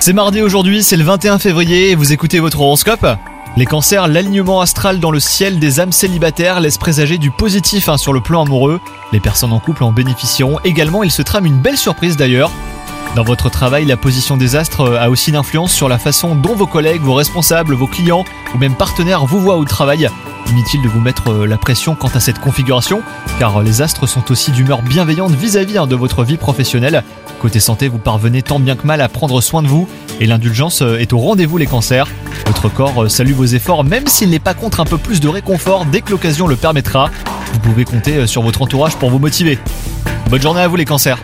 C'est mardi aujourd'hui, c'est le 21 février et vous écoutez votre horoscope Les cancers, l'alignement astral dans le ciel des âmes célibataires laisse présager du positif hein, sur le plan amoureux. Les personnes en couple en bénéficieront également, il se trame une belle surprise d'ailleurs. Dans votre travail, la position des astres euh, a aussi une influence sur la façon dont vos collègues, vos responsables, vos clients ou même partenaires vous voient au travail. Inutile de vous mettre euh, la pression quant à cette configuration, car euh, les astres sont aussi d'humeur bienveillante vis-à-vis hein, de votre vie professionnelle. Côté santé, vous parvenez tant bien que mal à prendre soin de vous, et l'indulgence euh, est au rendez-vous les cancers. Votre corps salue vos efforts, même s'il n'est pas contre un peu plus de réconfort dès que l'occasion le permettra. Vous pouvez compter sur votre entourage pour vous motiver. Bonne journée à vous les cancers